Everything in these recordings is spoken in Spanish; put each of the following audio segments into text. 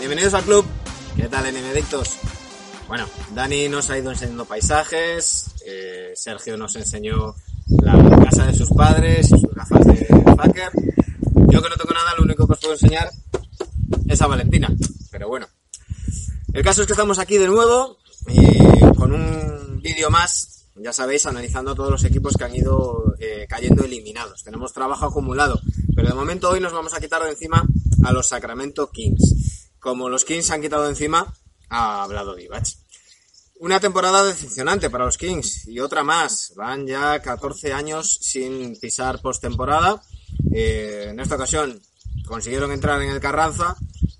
Bienvenidos al club. ¿Qué tal, Enemedictos? Bueno, Dani nos ha ido enseñando paisajes, eh, Sergio nos enseñó la casa de sus padres y sus gafas de fucker. Yo que no tengo nada, lo único que os puedo enseñar es a Valentina. Pero bueno. El caso es que estamos aquí de nuevo y con un vídeo más, ya sabéis, analizando todos los equipos que han ido eh, cayendo eliminados. Tenemos trabajo acumulado, pero de momento hoy nos vamos a quitar de encima a los Sacramento Kings. Como los Kings se han quitado encima a Vlado Divac. Una temporada decepcionante para los Kings y otra más. Van ya 14 años sin pisar postemporada. Eh, en esta ocasión consiguieron entrar en el Carranza,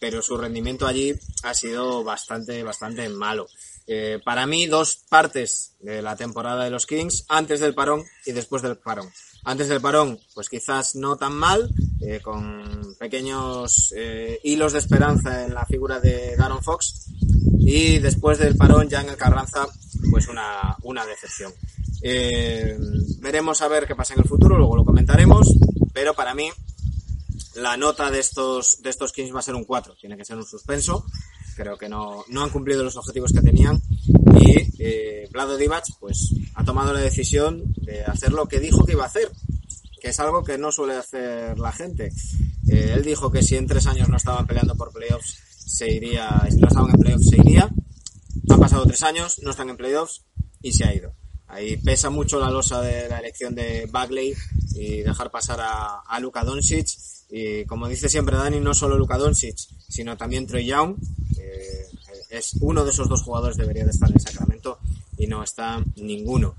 pero su rendimiento allí ha sido bastante, bastante malo. Eh, para mí, dos partes de la temporada de los Kings, antes del parón y después del parón. Antes del parón, pues quizás no tan mal, eh, con pequeños eh, hilos de esperanza en la figura de Daron Fox. Y después del parón, ya en el Carranza, pues una, una decepción. Veremos a ver qué pasa en el futuro, luego lo comentaremos, pero para mí la nota de estos, de estos Kings va a ser un 4, tiene que ser un suspenso. Creo que no, no han cumplido los objetivos que tenían. Y eh, Vlado Divac pues, ha tomado la decisión de hacer lo que dijo que iba a hacer, que es algo que no suele hacer la gente. Eh, él dijo que si en tres años no estaban peleando por playoffs, se iría, si no estaban en playoffs, se iría. Han pasado tres años, no están en playoffs y se ha ido. Ahí pesa mucho la losa de la elección de Bagley y dejar pasar a, a Luka Doncic. Y como dice siempre Dani, no solo Luka Doncic, sino también Trey Young. Eh, es uno de esos dos jugadores debería de estar en Sacramento y no está ninguno.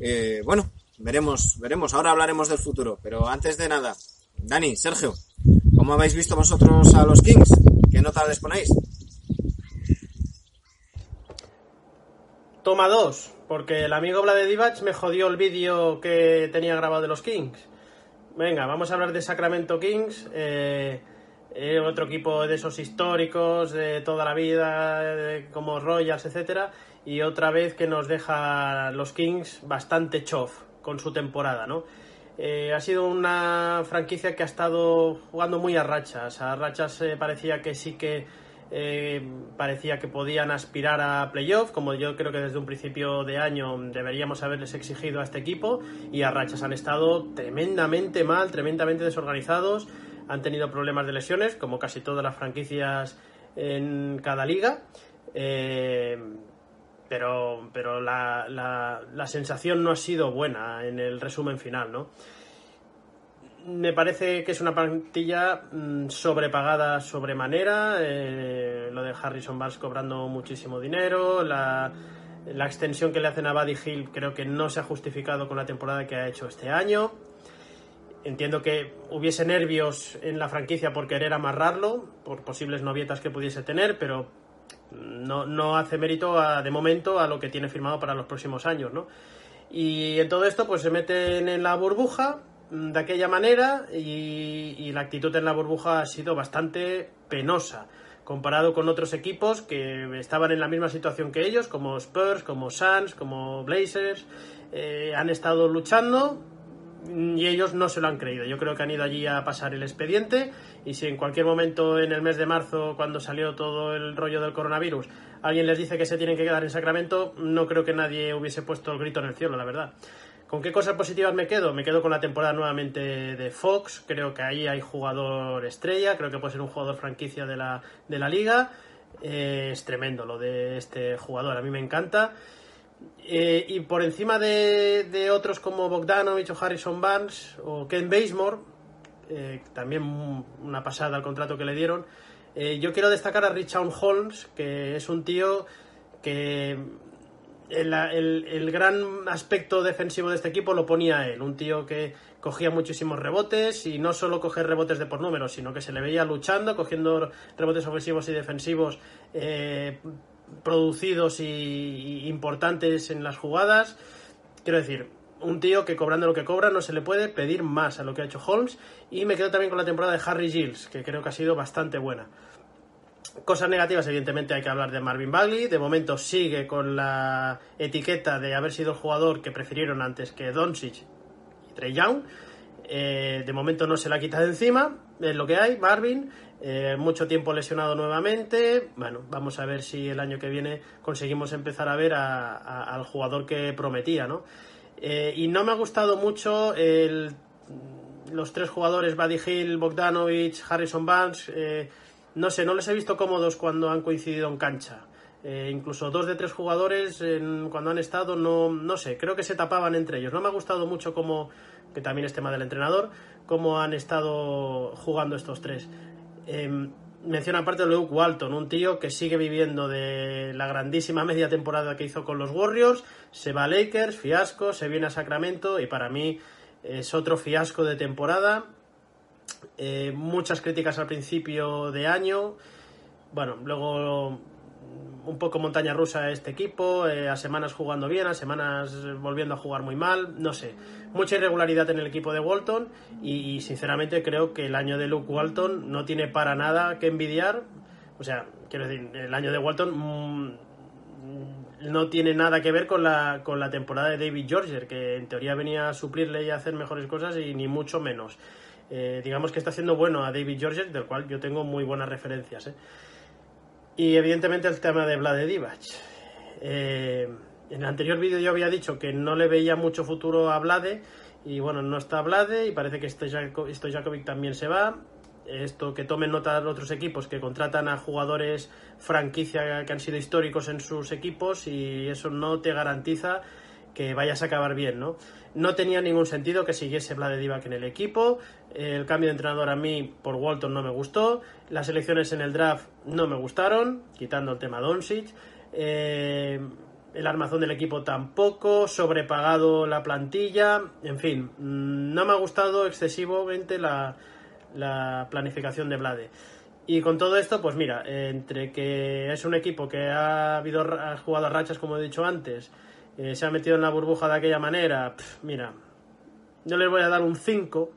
Eh, bueno, veremos, veremos. Ahora hablaremos del futuro, pero antes de nada, Dani, Sergio, ¿cómo habéis visto vosotros a los Kings? ¿Qué nota les ponéis? Toma dos, porque el amigo Vlade Divac me jodió el vídeo que tenía grabado de los Kings. Venga, vamos a hablar de Sacramento Kings. eh, eh, otro equipo de esos históricos de toda la vida, como Royals, etcétera, y otra vez que nos deja los Kings bastante chof con su temporada, ¿no? Eh, ha sido una franquicia que ha estado jugando muy a rachas. A rachas eh, parecía que sí que parecía que podían aspirar a playoff, como yo creo que desde un principio de año deberíamos haberles exigido a este equipo, y a rachas han estado tremendamente mal, tremendamente desorganizados, han tenido problemas de lesiones, como casi todas las franquicias en cada liga. Eh, pero, pero la, la, la sensación no ha sido buena en el resumen final, ¿no? me parece que es una plantilla mm, sobrepagada sobremanera. Eh, lo de Harrison Barnes cobrando muchísimo dinero. La, la, extensión que le hacen a Buddy Hill creo que no se ha justificado con la temporada que ha hecho este año. Entiendo que hubiese nervios en la franquicia por querer amarrarlo, por posibles novietas que pudiese tener, pero no, no hace mérito a, de momento a lo que tiene firmado para los próximos años. ¿no? Y en todo esto pues se meten en la burbuja, de aquella manera y, y, la actitud en la burbuja ha sido bastante penosa comparado con otros equipos que estaban en la misma situación que ellos, como Spurs, como Suns, como Blazers, eh, han estado luchando y ellos no se lo han creído. Yo creo que han ido allí a pasar el expediente y si en cualquier momento en el mes de marzo, cuando salió todo el rollo del coronavirus, alguien les dice que se tienen que quedar en Sacramento, no creo que nadie hubiese puesto el grito en el cielo, la verdad. ¿Con qué cosas positivas me quedo? Me quedo con la temporada nuevamente de Fox. Creo que ahí hay jugador estrella. Creo que puede ser un jugador franquicia de la, de la liga. Eh, es tremendo lo de este jugador. A mí me encanta. Eh, y por encima de, de, otros como Bogdanovich o Harrison Barnes o Ken Basemore, eh, también una pasada al contrato que le dieron, yo quiero destacar a Richard Holmes, que es un tío que el, el- el gran aspecto defensivo de este equipo lo ponía él, un tío que cogía muchísimos rebotes y no solo coger rebotes de por números, sino que se le veía luchando, cogiendo rebotes ofensivos y defensivos eh, producidos y, importantes en las jugadas. Quiero decir, un tío que cobrando lo que cobra no se le puede pedir más a lo que ha hecho Holmes. Y me quedo también con la temporada de Harry Giles, que creo que ha sido bastante buena. Cosas negativas, evidentemente hay que hablar de Marvin Bagley. De momento sigue con la etiqueta de haber sido el jugador que prefirieron antes que Doncic y Trey Young. Eh, de momento no se la quita de encima, es lo que hay, Marvin. Eh, mucho tiempo lesionado nuevamente. Bueno, vamos a ver si el año que viene conseguimos empezar a ver a- al jugador que prometía, ¿no? Eh, y no me ha gustado mucho el, los tres jugadores, Buddy Hill, Bogdanovich, Harrison Barnes. eh, no sé, no les he visto cómodos cuando han coincidido en cancha. Incluso dos de tres jugadores en- cuando han estado, no, no sé, creo que se tapaban entre ellos. No me ha gustado mucho como, que también es tema del entrenador, cómo han estado jugando estos tres. Eh, menciona aparte Luke Walton, un tío que sigue viviendo de la grandísima media temporada que hizo con los Warriors, se va a Lakers, fiasco, se viene a Sacramento y para mí es otro fiasco de temporada. Eh, muchas críticas al principio de año. Bueno, luego un poco montaña rusa este equipo, eh, a semanas jugando bien, a semanas eh, volviendo a jugar muy mal, no sé. Mucha irregularidad en el equipo de Walton y, sinceramente creo que el año de Luke Walton no tiene para nada que envidiar. O sea, quiero decir, el año de Walton mm, no tiene nada que ver con la, con la temporada de David Georger, que en teoría venía a suplirle y a hacer mejores cosas y ni mucho menos. Eh, digamos que está haciendo bueno a David Georger, del cual yo tengo muy buenas referencias. ¿eh? Y evidentemente el tema de Vlade Divac. Eh, en el anterior vídeo yo había dicho que no le veía mucho futuro a Vlade y bueno, no está Vlade y parece que Stojakovic también se va. Esto que tomen nota de otros equipos que contratan a jugadores franquicia que han sido históricos en sus equipos y eso no te garantiza que vayas a acabar bien, ¿no? No tenía ningún sentido que siguiese Vlade Divac en el equipo. El cambio de entrenador a mí por Walton no me gustó. Las elecciones en el draft no me gustaron, quitando el tema Doncic. Eh, el armazón del equipo tampoco, sobrepagado la plantilla, en fin, no me ha gustado excesivamente la, la planificación de Vlade. Y con todo esto, pues mira, entre que es un equipo que ha, habido, ha jugado a rachas, como he dicho antes, eh, se ha metido en la burbuja de aquella manera, mira, yo les voy a dar un 5,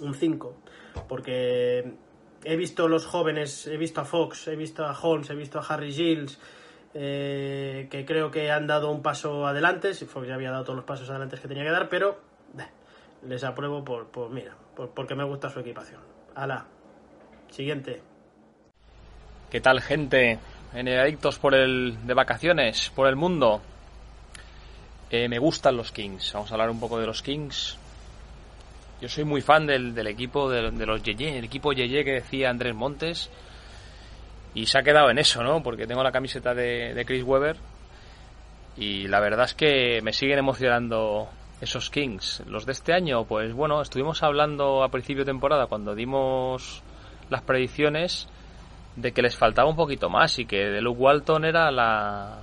un 5, porque he visto los jóvenes, he visto a Fox, he visto a Holmes, he visto a Harry Giles, eh, que creo que han dado un paso adelante, si Fox ya había dado todos los pasos adelante que tenía que dar, pero les apruebo por, por mira, por, porque me gusta su equipación. Ala, siguiente. ¿Qué tal, gente? En adictos por el de vacaciones, por el mundo. Eh, me gustan los Kings. Vamos a hablar un poco de los Kings. Yo soy muy fan del, equipo de, los Yeye, el equipo Yeye que decía Andrés Montes. Y se ha quedado en eso, ¿no? Porque tengo la camiseta de, de Chris Webber. Y la verdad es que me siguen emocionando esos Kings. Los de este año, pues bueno, estuvimos hablando a principio de temporada cuando dimos las predicciones de que les faltaba un poquito más y que de Luke Walton era la,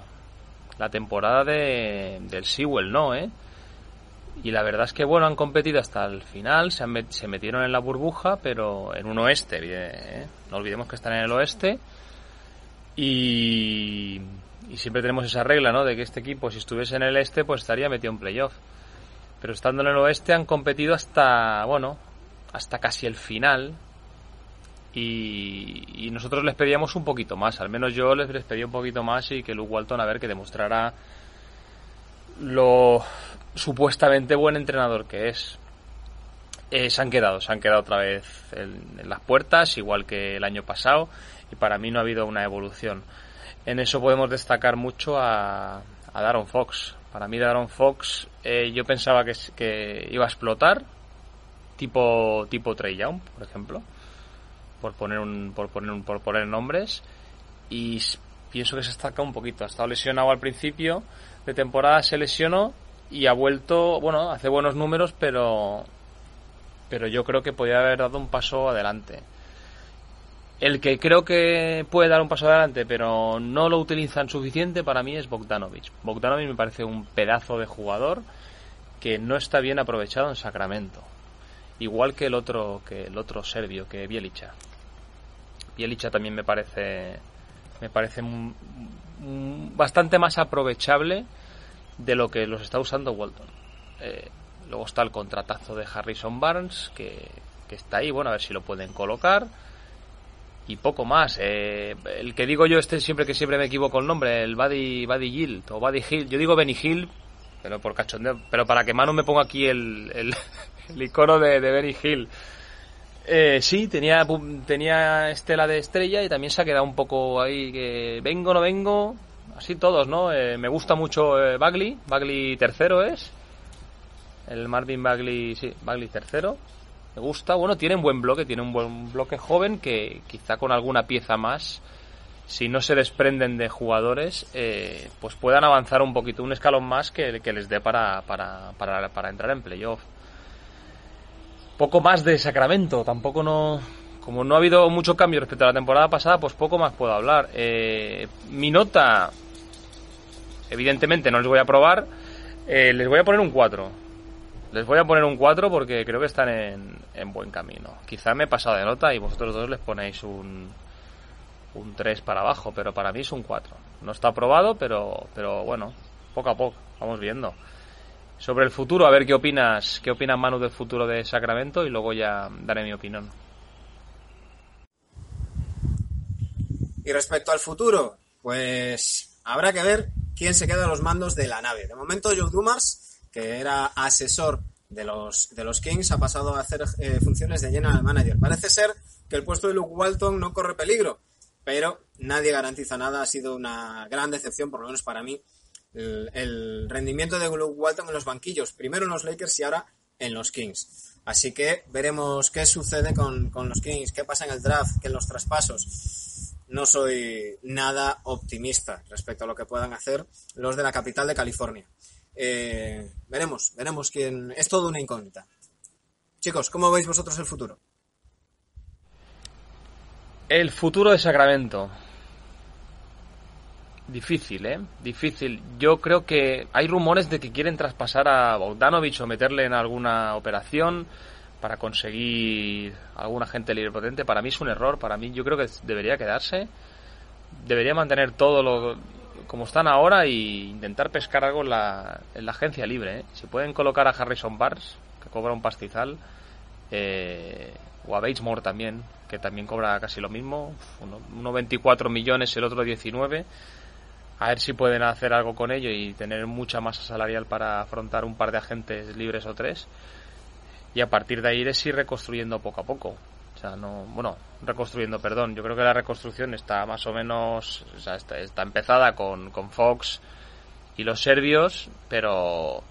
la temporada de, del Sewell, ¿no? ¿eh? Y la verdad es que, bueno, han competido hasta el final, se, se metieron en la burbuja, pero en un oeste, ¿eh? no olvidemos que están en el oeste. Y, y siempre tenemos esa regla, ¿no? De que este equipo, si estuviese en el este, pues estaría metido en playoff. Pero estando en el oeste han competido hasta, bueno, hasta casi el final. Y, y, nosotros les pedíamos un poquito más, al menos yo les, pedí un poquito más y que Luke Walton a ver que demostrara lo supuestamente buen entrenador que es. Eh, se han quedado, se han quedado otra vez en, las puertas, igual que el año pasado, y para mí no ha habido una evolución. En eso podemos destacar mucho a, a Daron Fox. Para mí Daron Fox eh, yo pensaba que, que, iba a explotar, tipo, tipo Trey Young, por ejemplo, por poner, un, por, poner un, por poner nombres, y pienso que se estaca un poquito. Ha estado lesionado al principio de temporada, se lesionó y ha vuelto, bueno, hace buenos números, pero pero yo creo que podría haber dado un paso adelante. El que creo que puede dar un paso adelante, pero no lo utilizan suficiente, para mí es Bogdanovic. Bogdanovic me parece un pedazo de jugador que no está bien aprovechado en Sacramento. Igual que el otro, que el otro serbio, que Bielicha. Bielicha también me parece, me parece bastante más aprovechable de lo que los está usando Walton. Eh, luego está el contratazo de Harrison Barnes, que, que está ahí, bueno, a ver si lo pueden colocar. Y poco más. Eh, el que digo yo, este siempre que siempre me equivoco el nombre, el Buddy, Buddy Hill, o Buddy Hill. Yo digo Benny Hill, pero por cachondeo. Pero para que Manu me ponga aquí el, el, el icono de, de Benny Hill. Eh, sí, tenía, tenía estela de estrella y también se ha quedado un poco ahí que vengo, no vengo. Así todos, ¿no? Eh, me gusta mucho eh, Bagley. Bagley tercero es. El Marvin Bagley, sí, Bagley tercero. Me gusta. Bueno, tiene un buen bloque, tiene un buen bloque joven que quizá con alguna pieza más, si no se desprenden de jugadores, eh, pues puedan avanzar un poquito, un escalón más que, que les dé para, para, para, para entrar en playoff. Poco más de Sacramento, tampoco no. Como no ha habido mucho cambio respecto a la temporada pasada, pues poco más puedo hablar. Eh, mi nota, evidentemente no les voy a probar, eh, les voy a poner un 4. Les voy a poner un 4 porque creo que están en, en buen camino. Quizá me he pasado de nota y vosotros dos les ponéis un, un 3 para abajo, pero para mí es un 4. No está aprobado, pero, pero bueno, poco a poco, vamos viendo. Sobre el futuro, a ver qué opinas, qué opinas Manu del futuro de Sacramento y luego ya daré mi opinión. Y respecto al futuro, pues habrá que ver quién se queda a los mandos de la nave. De momento, Joe Dumars, que era asesor de los, de los Kings, ha pasado a hacer eh, funciones de general manager. Parece ser que el puesto de Luke Walton no corre peligro, pero nadie garantiza nada. Ha sido una gran decepción, por lo menos para mí, el, rendimiento de Luke Walton en los banquillos. Primero en los Lakers y ahora en los Kings. Así que veremos qué sucede con, con los Kings, qué pasa en el draft, que en los traspasos no soy nada optimista respecto a lo que puedan hacer los de la capital de California. Eh, veremos, veremos quién. Es todo una incógnita. Chicos, ¿cómo veis vosotros el futuro? El futuro de Sacramento. Difícil, ¿eh? Difícil. Yo creo que hay rumores de que quieren traspasar a Bogdanovich o meterle en alguna operación para conseguir algún agente libre potente. Para mí es un error. Para mí yo creo que debería quedarse. Debería mantener todo lo como están ahora y intentar pescar algo en la, en la agencia libre. ¿eh? Si pueden colocar a Harrison Barnes, que cobra un pastizal, eh, o a Bates Moore también, que también cobra casi lo mismo, uno, uno 24 millones, el otro 19. A ver si pueden hacer algo con ello y tener mucha masa salarial para afrontar un par de agentes libres o tres. Y a partir de ahí es ir reconstruyendo poco a poco. O sea, no, bueno, reconstruyendo, perdón. Yo creo que la reconstrucción está más o menos, o sea, está, está empezada con, con Fox y los serbios, pero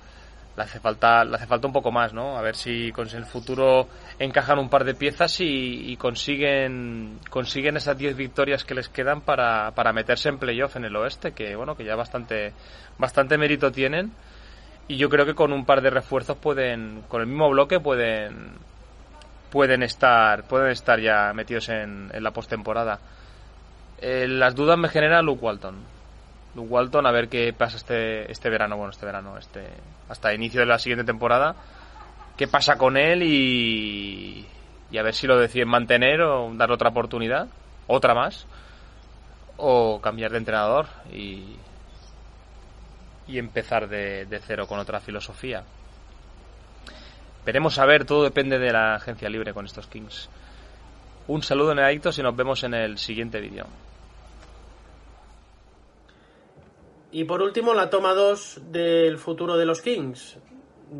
le hace falta, le hace falta un poco más, ¿no? A ver si con el futuro encajan un par de piezas y, consiguen, consiguen esas 10 victorias que les quedan para, para meterse en playoff en el oeste, que bueno, que ya bastante, bastante mérito tienen. Y yo creo que con un par de refuerzos pueden, con el mismo bloque pueden, pueden estar, pueden estar ya metidos en, en la postemporada. Eh, las dudas me genera Luke Walton. Luke Walton, a ver qué pasa este, este verano, bueno, este verano, este, hasta inicio de la siguiente temporada. ¿Qué pasa con él y, y a ver si lo deciden mantener o dar otra oportunidad, otra más, o cambiar de entrenador y, y empezar de, cero con otra filosofía. Veremos a ver, todo depende de la agencia libre con estos Kings. Un saludo en y nos vemos en el siguiente vídeo. Y por último, la toma 2 del futuro de los Kings.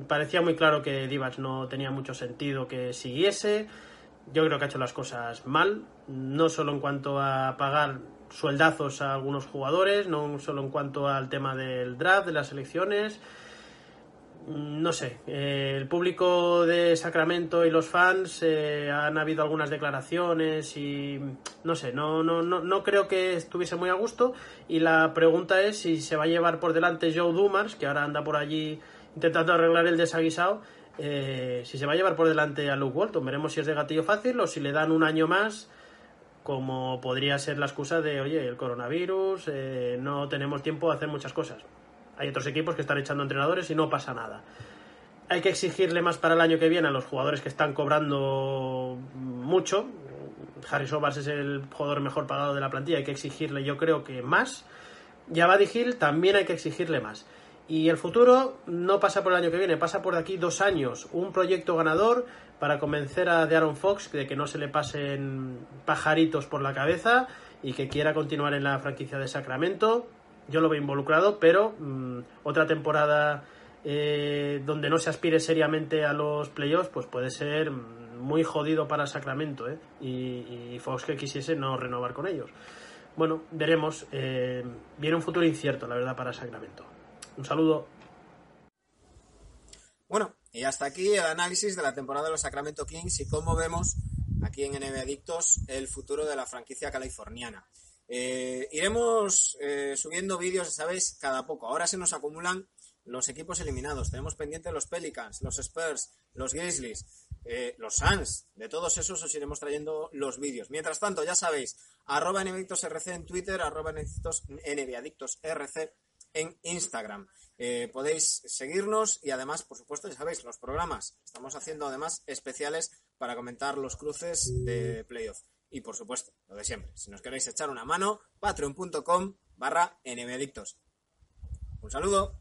Parecía muy claro que Divac no tenía mucho sentido que siguiese. Yo creo que ha hecho las cosas mal, no solo en cuanto a pagar sueldazos a algunos jugadores, no solo en cuanto al tema del draft, de las elecciones. No sé, eh, el público de Sacramento y los fans eh, han habido algunas declaraciones y no sé, no, no, no, no creo que estuviese muy a gusto. Y la pregunta es si se va a llevar por delante Joe Dumars, que ahora anda por allí intentando arreglar el desaguisado, eh, si se va a llevar por delante a Luke Walton. Veremos si es de gatillo fácil o si le dan un año más como podría ser la excusa de, oye, el coronavirus, eh, no tenemos tiempo de hacer muchas cosas. Hay otros equipos que están echando entrenadores y no pasa nada. Hay que exigirle más para el año que viene a los jugadores que están cobrando mucho. Harry Sobas es el jugador mejor pagado de la plantilla, hay que exigirle yo creo que más. Y a Buddy Hill también hay que exigirle más. Y el futuro no pasa por el año que viene, pasa por aquí dos años. Un proyecto ganador para convencer a Aaron Fox de que no se le pasen pajaritos por la cabeza y que quiera continuar en la franquicia de Sacramento. Yo lo veo involucrado, pero mmm, otra temporada eh, donde no se aspire seriamente a los playoffs, pues puede ser muy jodido para Sacramento. ¿eh? Y, y, Fox que quisiese no renovar con ellos. Bueno, veremos. Eh, viene un futuro incierto, la verdad, para Sacramento. Un saludo. Bueno, y hasta aquí el análisis de la temporada de los Sacramento Kings y cómo vemos aquí en NBA Adictos el futuro de la franquicia californiana. Eh, iremos eh, subiendo vídeos, sabéis, cada poco. Ahora se nos acumulan los equipos eliminados. Tenemos pendientes los Pelicans, los Spurs, los Grizzlies, eh, los Suns. De todos esos os iremos trayendo los vídeos. Mientras tanto, ya sabéis, arroba NBAdictosRC en Twitter, arroba NBAdictosRC en Instagram. Podéis seguirnos y además, por supuesto, ya sabéis, los programas. Estamos haciendo además especiales para comentar los cruces de playoff. Y por supuesto, lo de siempre. Si nos queréis echar una mano, patreon.com barra nbadictos. Un saludo.